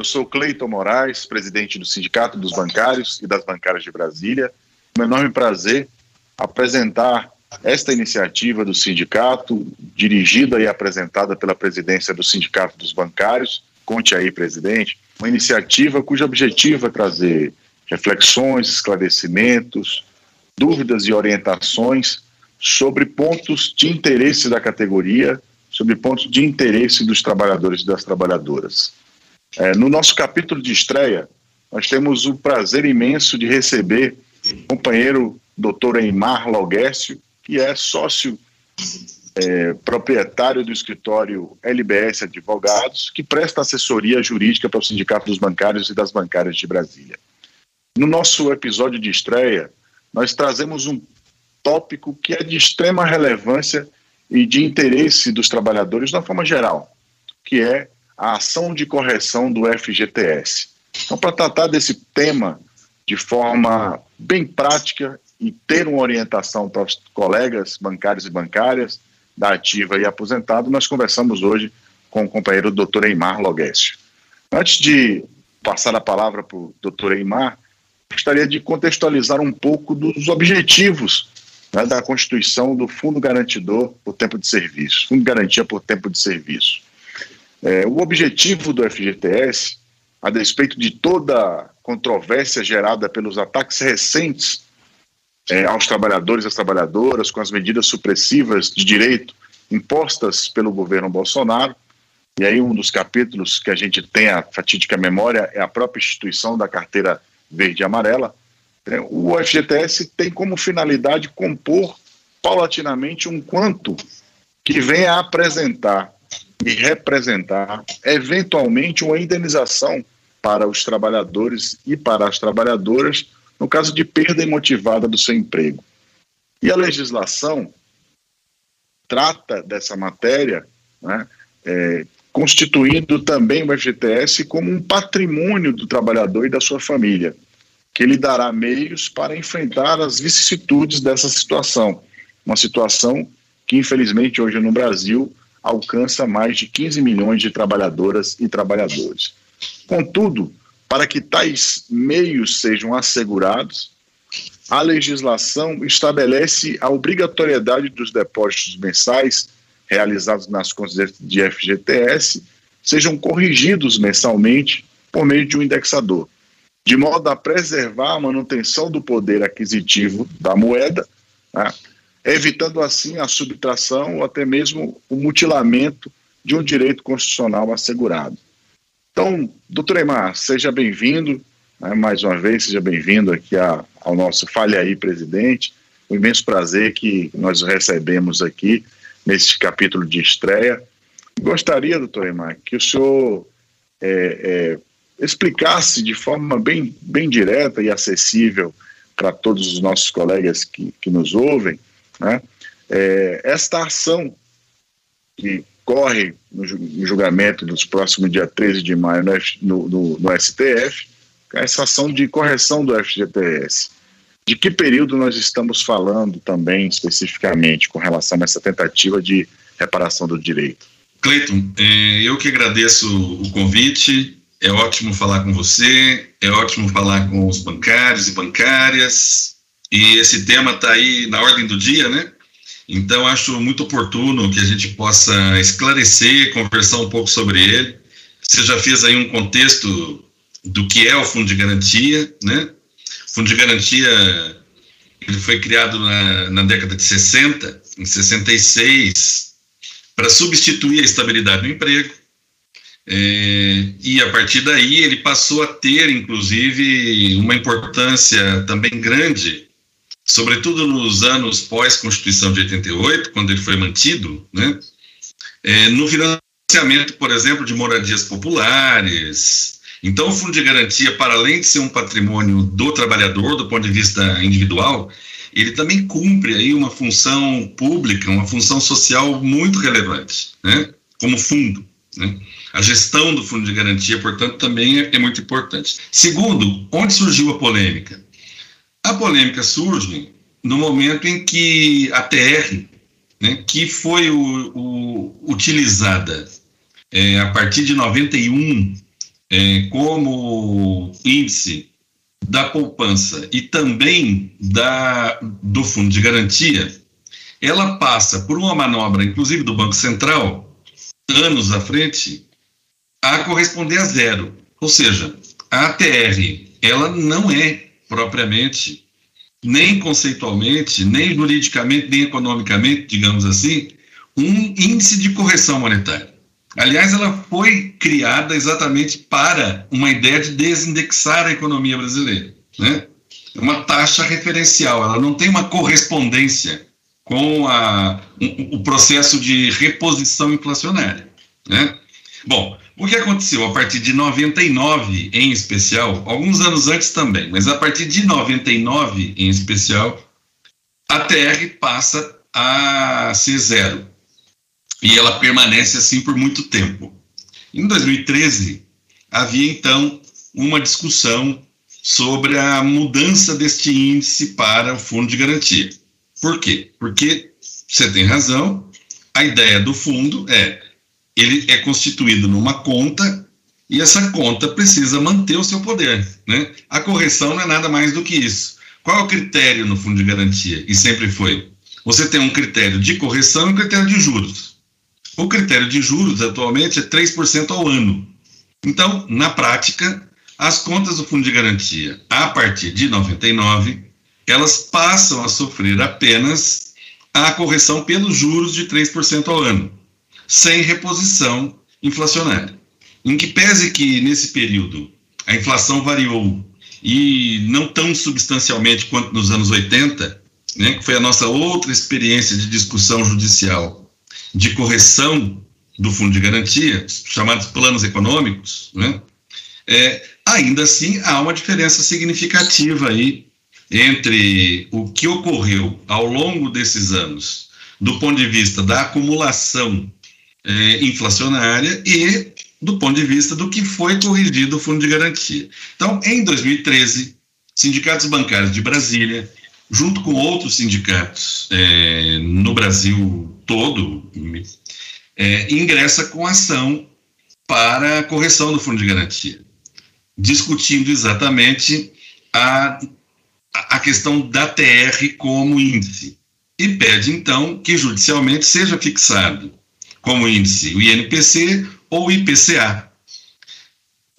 Eu sou Cleiton Moraes, presidente do Sindicato dos Bancários e das Bancárias de Brasília. É um enorme prazer apresentar esta iniciativa do sindicato, dirigida e apresentada pela presidência do Sindicato dos Bancários. Conte aí, presidente. Uma iniciativa cujo objetivo é trazer reflexões, esclarecimentos, dúvidas e orientações sobre pontos de interesse da categoria, sobre pontos de interesse dos trabalhadores e das trabalhadoras. É, no nosso capítulo de estreia, nós temos o prazer imenso de receber o companheiro doutor Eimar Lauguércio, que é sócio é, proprietário do escritório LBS Advogados, que presta assessoria jurídica para o Sindicato dos Bancários e das Bancárias de Brasília. No nosso episódio de estreia, nós trazemos um tópico que é de extrema relevância e de interesse dos trabalhadores uma forma geral, que é a ação de correção do FGTS. Então, para tratar desse tema de forma bem prática e ter uma orientação para os colegas bancários e bancárias da ativa e aposentado, nós conversamos hoje com o companheiro doutor Eimar Loguécio. Antes de passar a palavra para o doutor Eimar, gostaria de contextualizar um pouco dos objetivos né, da Constituição do Fundo Garantidor por Tempo de Serviço, Fundo Garantia por Tempo de Serviço. É, o objetivo do FGTS, a despeito de toda controvérsia gerada pelos ataques recentes é, aos trabalhadores e às trabalhadoras, com as medidas supressivas de direito impostas pelo governo Bolsonaro, e aí um dos capítulos que a gente tem a fatídica memória é a própria instituição da carteira verde e amarela, é, o FGTS tem como finalidade compor paulatinamente um quanto que venha a apresentar e representar, eventualmente, uma indenização para os trabalhadores e para as trabalhadoras no caso de perda imotivada do seu emprego. E a legislação trata dessa matéria, né, é, constituindo também o FGTS como um patrimônio do trabalhador e da sua família, que lhe dará meios para enfrentar as vicissitudes dessa situação. Uma situação que, infelizmente, hoje no Brasil alcança mais de 15 milhões de trabalhadoras e trabalhadores. Contudo, para que tais meios sejam assegurados, a legislação estabelece a obrigatoriedade dos depósitos mensais realizados nas contas de FGTS sejam corrigidos mensalmente por meio de um indexador, de modo a preservar a manutenção do poder aquisitivo da moeda, né, evitando assim a subtração ou até mesmo o mutilamento de um direito constitucional assegurado. Então, doutor Emar, seja bem-vindo, né, mais uma vez, seja bem-vindo aqui a, ao nosso Fale Aí, presidente. Um imenso prazer que nós recebemos aqui nesse capítulo de estreia. Gostaria, doutor Emar, que o senhor é, é, explicasse de forma bem, bem direta e acessível para todos os nossos colegas que, que nos ouvem, né? É, esta ação que corre no julgamento nos próximos dia 13 de maio no, no, no STF, essa ação de correção do FGTS. De que período nós estamos falando também especificamente com relação a essa tentativa de reparação do direito? Cleiton, é, eu que agradeço o convite. É ótimo falar com você, é ótimo falar com os bancários e bancárias. E esse tema está aí na ordem do dia, né? Então, acho muito oportuno que a gente possa esclarecer, conversar um pouco sobre ele. Você já fez aí um contexto do que é o Fundo de Garantia, né? O Fundo de Garantia ele foi criado na, na década de 60, em 66, para substituir a estabilidade do emprego. É, e a partir daí ele passou a ter, inclusive, uma importância também grande sobretudo nos anos pós-Constituição de 88, quando ele foi mantido, né, é, no financiamento, por exemplo, de moradias populares. Então, o Fundo de Garantia, para além de ser um patrimônio do trabalhador, do ponto de vista individual, ele também cumpre aí uma função pública, uma função social muito relevante, né, como fundo. Né. A gestão do Fundo de Garantia, portanto, também é, é muito importante. Segundo, onde surgiu a polêmica? A polêmica surge no momento em que a TR, né, que foi o, o, utilizada é, a partir de 91 é, como índice da poupança e também da, do fundo de garantia, ela passa por uma manobra, inclusive do Banco Central, anos à frente, a corresponder a zero. Ou seja, a ATR, ela não é propriamente, nem conceitualmente, nem juridicamente, nem economicamente, digamos assim, um índice de correção monetária. Aliás, ela foi criada exatamente para uma ideia de desindexar a economia brasileira. Né? É uma taxa referencial, ela não tem uma correspondência com a, um, o processo de reposição inflacionária. Né? Bom, o que aconteceu a partir de 99 em especial, alguns anos antes também, mas a partir de 99 em especial, a TR passa a ser zero. E ela permanece assim por muito tempo. Em 2013, havia então uma discussão sobre a mudança deste índice para o fundo de garantia. Por quê? Porque você tem razão, a ideia do fundo é ele é constituído numa conta e essa conta precisa manter o seu poder. Né? A correção não é nada mais do que isso. Qual é o critério no fundo de garantia? E sempre foi. Você tem um critério de correção e um critério de juros. O critério de juros atualmente é 3% ao ano. Então, na prática, as contas do fundo de garantia, a partir de 99, elas passam a sofrer apenas a correção pelos juros de 3% ao ano sem reposição inflacionária. Em que pese que nesse período a inflação variou e não tão substancialmente quanto nos anos 80, né, que foi a nossa outra experiência de discussão judicial de correção do fundo de garantia, chamados planos econômicos, né, é, ainda assim há uma diferença significativa aí entre o que ocorreu ao longo desses anos, do ponto de vista da acumulação é, inflacionária e do ponto de vista do que foi corrigido o fundo de garantia. Então, em 2013, sindicatos bancários de Brasília, junto com outros sindicatos é, no Brasil todo, é, ingressa com ação para a correção do fundo de garantia, discutindo exatamente a, a questão da TR como índice. E pede, então, que judicialmente seja fixado como índice o INPC ou o IPCA.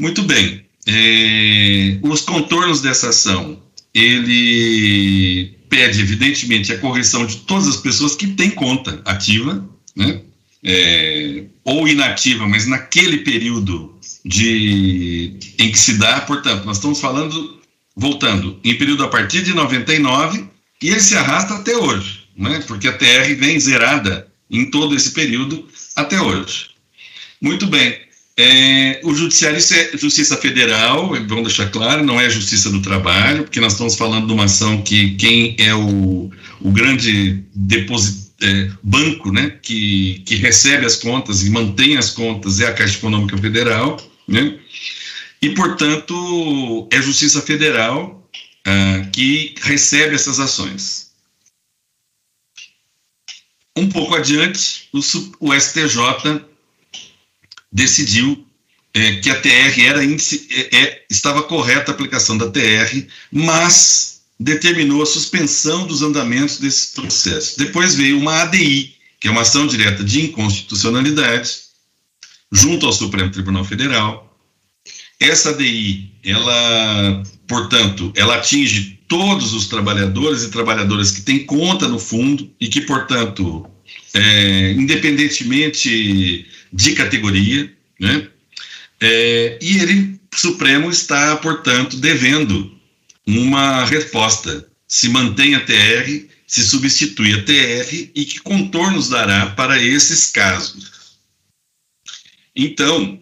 Muito bem. É, os contornos dessa ação, ele pede, evidentemente, a correção de todas as pessoas que têm conta ativa, né? É, ou inativa, mas naquele período de, em que se dá, portanto, nós estamos falando, voltando, em período a partir de 99, e ele se arrasta até hoje, né? porque a TR vem zerada em todo esse período até hoje. Muito bem. É, o Judiciário isso é Justiça Federal, vamos deixar claro, não é Justiça do Trabalho, porque nós estamos falando de uma ação que quem é o, o grande deposit, é, banco né, que, que recebe as contas e mantém as contas é a Caixa Econômica Federal, né, e, portanto, é Justiça Federal ah, que recebe essas ações. Um pouco adiante, o, o STJ decidiu é, que a TR era índice, é, estava correta a aplicação da TR, mas determinou a suspensão dos andamentos desses processos. Depois veio uma ADI, que é uma ação direta de inconstitucionalidade, junto ao Supremo Tribunal Federal. Essa ADI, ela, portanto, ela atinge todos os trabalhadores e trabalhadoras que têm conta no fundo e que, portanto, é, independentemente de categoria, né? É, e ele, Supremo, está, portanto, devendo uma resposta. Se mantém a TR, se substitui a TR e que contornos dará para esses casos. Então,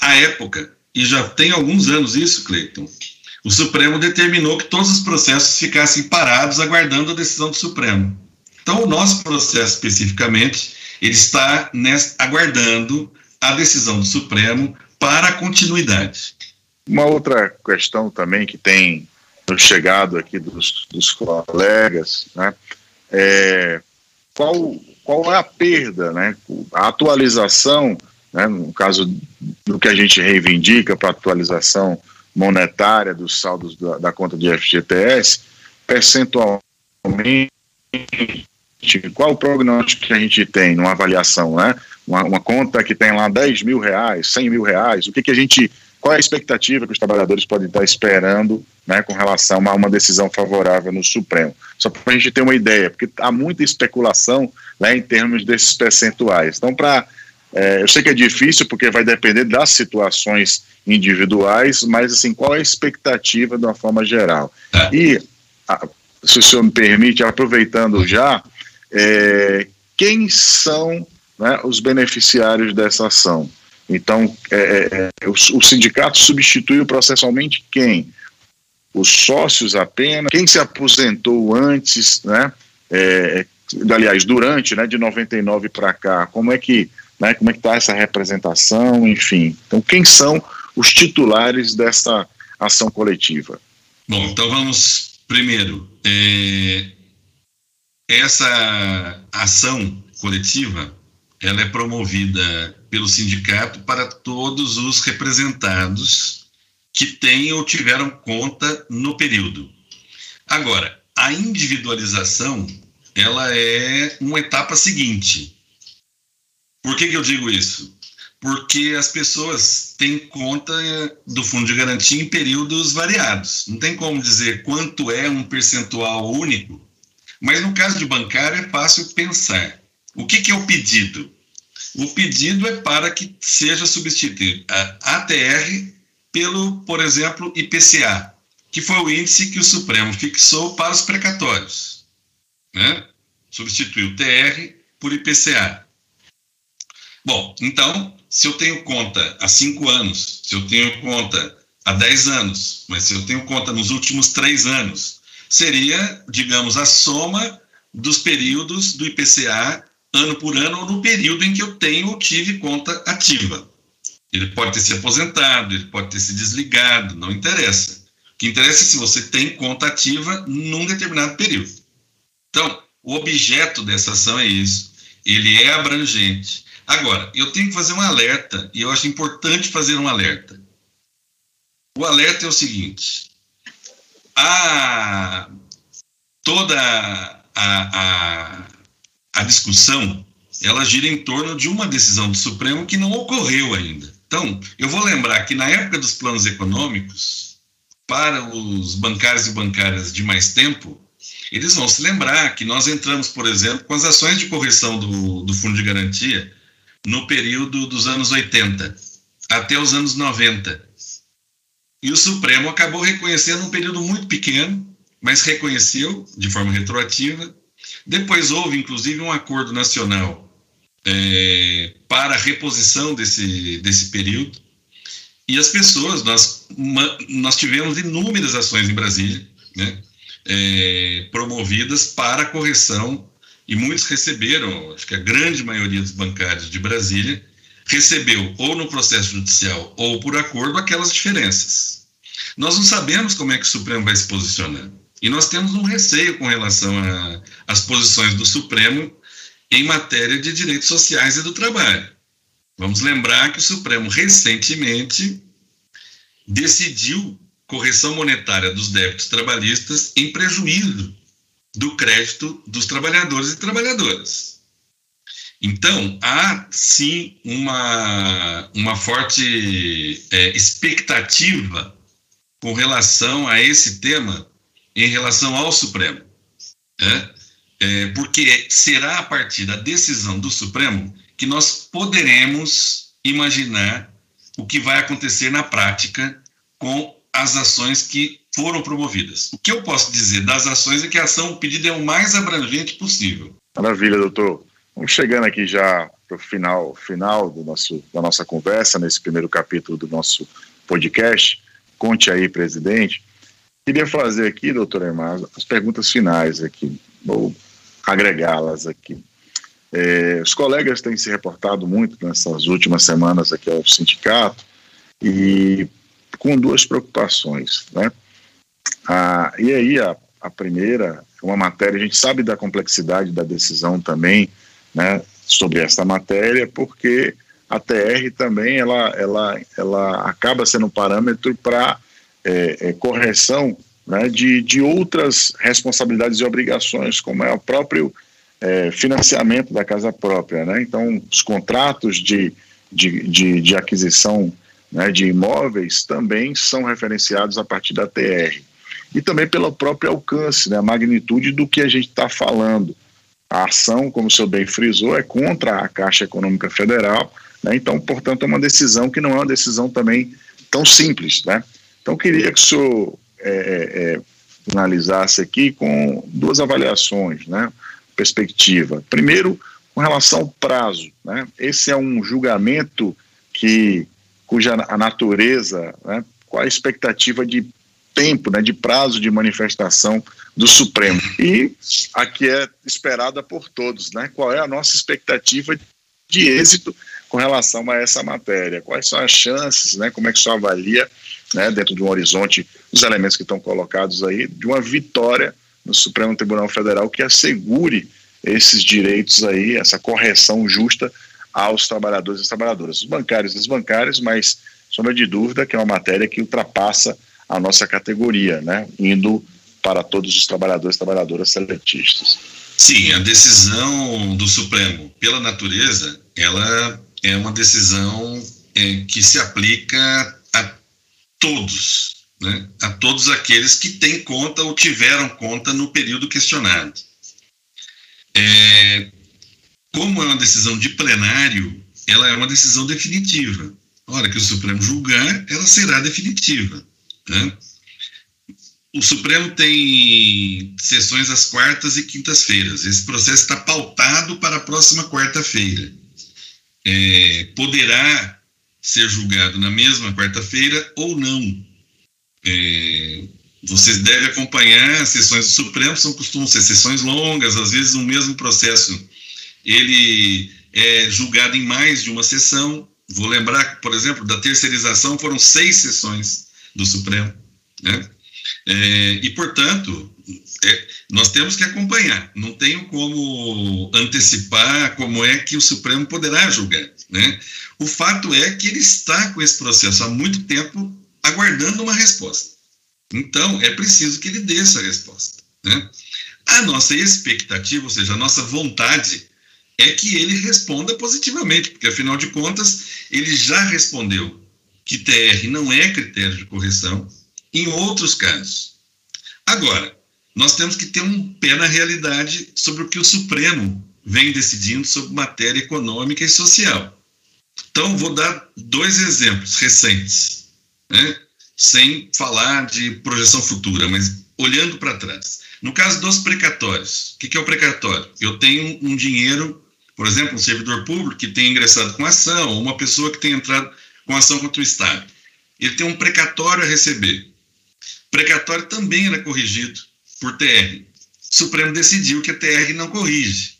a época, e já tem alguns anos isso, Cleiton, o Supremo determinou que todos os processos ficassem parados aguardando a decisão do Supremo. Então, o nosso processo especificamente, ele está nessa, aguardando a decisão do Supremo para a continuidade. Uma outra questão também que tem chegado aqui dos, dos colegas, né, é qual, qual é a perda, né, a atualização né, no caso do que a gente reivindica para atualização monetária dos saldos da, da conta de FGTS, percentualmente, qual o prognóstico que a gente tem numa avaliação, né? Uma, uma, conta que tem lá 10 mil reais, 100 mil reais, o que, que a gente, qual é a expectativa que os trabalhadores podem estar esperando né, com relação a uma decisão favorável no Supremo? Só para a gente ter uma ideia, porque há muita especulação né, em termos desses percentuais. Então, para é, eu sei que é difícil porque vai depender das situações individuais, mas assim, qual é a expectativa de uma forma geral? É. E, a, se o senhor me permite, aproveitando já, é, quem são né, os beneficiários dessa ação? Então, é, é, é o, o sindicato substituiu processualmente quem? Os sócios apenas? Quem se aposentou antes, né? É, aliás, durante, né, de 99 para cá, como é que né, como é que está essa representação, enfim. Então, quem são os titulares dessa ação coletiva? Bom, então vamos primeiro. É, essa ação coletiva ela é promovida pelo sindicato para todos os representados que têm ou tiveram conta no período. Agora, a individualização ela é uma etapa seguinte. Por que, que eu digo isso? Porque as pessoas têm conta do fundo de garantia em períodos variados. Não tem como dizer quanto é um percentual único, mas no caso de bancário é fácil pensar. O que, que é o pedido? O pedido é para que seja substituído a ATR pelo, por exemplo, IPCA, que foi o índice que o Supremo fixou para os precatórios. Né? Substituiu TR por IPCA. Bom, então, se eu tenho conta há cinco anos, se eu tenho conta há dez anos, mas se eu tenho conta nos últimos três anos, seria, digamos, a soma dos períodos do IPCA ano por ano ou no período em que eu tenho ou tive conta ativa. Ele pode ter se aposentado, ele pode ter se desligado, não interessa. O que interessa é se você tem conta ativa num determinado período. Então, o objeto dessa ação é isso. Ele é abrangente. Agora, eu tenho que fazer um alerta, e eu acho importante fazer um alerta. O alerta é o seguinte: a, toda a, a, a discussão ela gira em torno de uma decisão do Supremo que não ocorreu ainda. Então, eu vou lembrar que na época dos planos econômicos, para os bancários e bancárias de mais tempo, eles vão se lembrar que nós entramos, por exemplo, com as ações de correção do, do Fundo de Garantia no período dos anos 80 até os anos 90. E o Supremo acabou reconhecendo um período muito pequeno, mas reconheceu de forma retroativa. Depois houve, inclusive, um acordo nacional é, para a reposição desse, desse período. E as pessoas, nós, nós tivemos inúmeras ações em Brasília, né, é, promovidas para a correção e muitos receberam, acho que a grande maioria dos bancários de Brasília recebeu ou no processo judicial ou por acordo aquelas diferenças. Nós não sabemos como é que o Supremo vai se posicionar. E nós temos um receio com relação às posições do Supremo em matéria de direitos sociais e do trabalho. Vamos lembrar que o Supremo recentemente decidiu correção monetária dos débitos trabalhistas em prejuízo do crédito dos trabalhadores e trabalhadoras. Então, há sim uma, uma forte é, expectativa com relação a esse tema em relação ao Supremo. Né? É, porque será a partir da decisão do Supremo que nós poderemos imaginar o que vai acontecer na prática com as ações que foram promovidas. O que eu posso dizer das ações é que a ação pedida é o mais abrangente possível. Maravilha, doutor. Vamos chegando aqui já para o final, final do nosso, da nossa conversa, nesse primeiro capítulo do nosso podcast. Conte aí, presidente. Queria fazer aqui, doutor Emar, as perguntas finais aqui, vou agregá-las aqui. É, os colegas têm se reportado muito nessas últimas semanas aqui ao sindicato e com duas preocupações, né? Ah, e aí, a, a primeira uma matéria, a gente sabe da complexidade da decisão também, né, sobre esta matéria, porque a TR também ela, ela, ela acaba sendo um parâmetro para é, é, correção né, de, de outras responsabilidades e obrigações, como é o próprio é, financiamento da casa própria. Né? Então, os contratos de, de, de, de aquisição né, de imóveis também são referenciados a partir da TR. E também pelo próprio alcance, né, a magnitude do que a gente está falando. A ação, como o senhor bem frisou, é contra a Caixa Econômica Federal, né, então, portanto, é uma decisão que não é uma decisão também tão simples. Né? Então, queria que o senhor é, é, é, finalizasse aqui com duas avaliações, né? Perspectiva. Primeiro, com relação ao prazo, né? Esse é um julgamento que cuja a natureza, né? Qual a expectativa de tempo, né? De prazo de manifestação do Supremo e aqui é esperada por todos, né? Qual é a nossa expectativa de êxito com relação a essa matéria? Quais são as chances, né? Como é que senhor avalia, né, dentro de um horizonte, os elementos que estão colocados aí, de uma vitória no Supremo Tribunal Federal que assegure esses direitos aí, essa correção justa aos trabalhadores e trabalhadoras, os bancários e os bancários, mas, sombra de dúvida, que é uma matéria que ultrapassa a nossa categoria, né, indo para todos os trabalhadores e trabalhadoras seletistas. Sim, a decisão do Supremo, pela natureza, ela é uma decisão é, que se aplica a todos, né? a todos aqueles que têm conta ou tiveram conta no período questionado. É, como é uma decisão de plenário, ela é uma decisão definitiva. A hora que o Supremo julgar, ela será definitiva. Né? O Supremo tem sessões às quartas e quintas-feiras. Esse processo está pautado para a próxima quarta-feira é, poderá ser julgado na mesma quarta-feira ou não. É, vocês devem acompanhar as sessões do Supremo, são costumam ser sessões longas, às vezes o mesmo processo ele é julgado em mais de uma sessão. Vou lembrar, por exemplo, da terceirização foram seis sessões do Supremo, né? É, e portanto é, nós temos que acompanhar. Não tenho como antecipar como é que o Supremo poderá julgar. Né? O fato é que ele está com esse processo há muito tempo aguardando uma resposta. Então, é preciso que ele dê essa resposta. Né? A nossa expectativa, ou seja, a nossa vontade, é que ele responda positivamente, porque afinal de contas, ele já respondeu que TR não é critério de correção em outros casos. Agora, nós temos que ter um pé na realidade sobre o que o Supremo vem decidindo sobre matéria econômica e social. Então, vou dar dois exemplos recentes, né? sem falar de projeção futura, mas olhando para trás. No caso dos precatórios, o que, que é o precatório? Eu tenho um dinheiro, por exemplo, um servidor público que tem ingressado com ação, ou uma pessoa que tem entrado com ação contra o Estado. Ele tem um precatório a receber. Precatório também era corrigido por TR. O Supremo decidiu que a TR não corrige,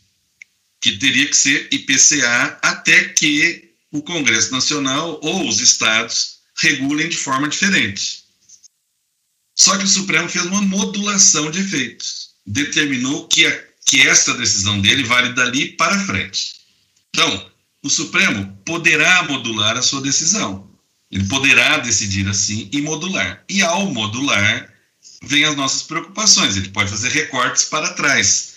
que teria que ser IPCA até que o Congresso Nacional ou os estados regulem de forma diferente. Só que o Supremo fez uma modulação de efeitos, determinou que, a, que esta decisão dele vale dali para frente. Então, o Supremo poderá modular a sua decisão. Ele poderá decidir assim e modular. E ao modular, vem as nossas preocupações. Ele pode fazer recortes para trás.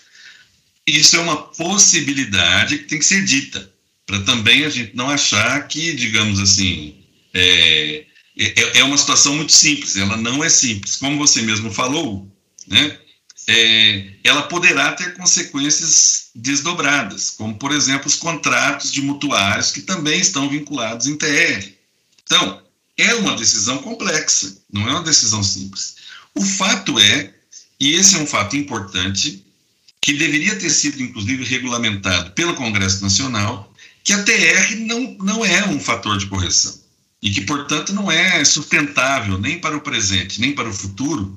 Isso é uma possibilidade que tem que ser dita, para também a gente não achar que, digamos assim, é, é, é, uma situação muito simples. Ela não é simples. Como você mesmo falou, né? É, ela poderá ter consequências desdobradas, como, por exemplo, os contratos de mutuários que também estão vinculados em TR. Então, é uma decisão complexa, não é uma decisão simples. O fato é, e esse é um fato importante, que deveria ter sido, inclusive, regulamentado pelo Congresso Nacional, que a TR não, não é um fator de correção. E que, portanto, não é sustentável nem para o presente, nem para o futuro,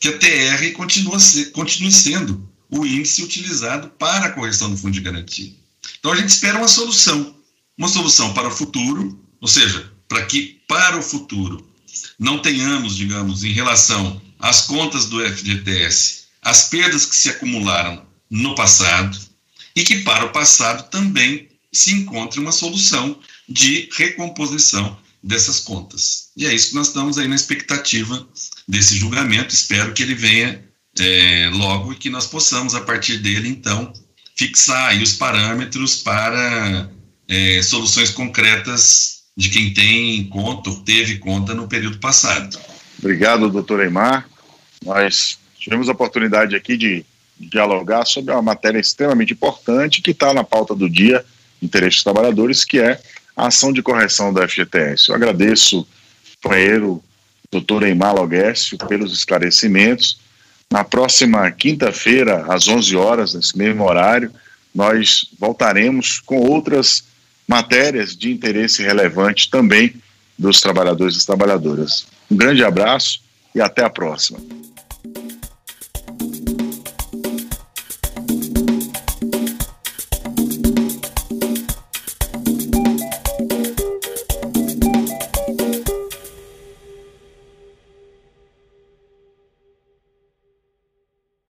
que a TR continua se, continue sendo o índice utilizado para a correção do fundo de garantia. Então, a gente espera uma solução. Uma solução para o futuro, ou seja, para que, para o futuro, não tenhamos, digamos, em relação às contas do FGTS, as perdas que se acumularam no passado e que para o passado também se encontre uma solução de recomposição dessas contas. E é isso que nós estamos aí na expectativa desse julgamento. Espero que ele venha é, logo e que nós possamos, a partir dele, então, fixar aí os parâmetros para é, soluções concretas de quem tem conta ou teve conta no período passado. Obrigado, doutor Eimar. Nós tivemos a oportunidade aqui de dialogar sobre uma matéria extremamente importante que está na pauta do dia, interesse dos trabalhadores, que é a ação de correção da FGTS. Eu agradeço, companheiro doutor Eimar Loguécio, pelos esclarecimentos. Na próxima quinta-feira, às 11 horas, nesse mesmo horário, nós voltaremos com outras matérias de interesse relevante também dos trabalhadores e trabalhadoras. Um grande abraço e até a próxima.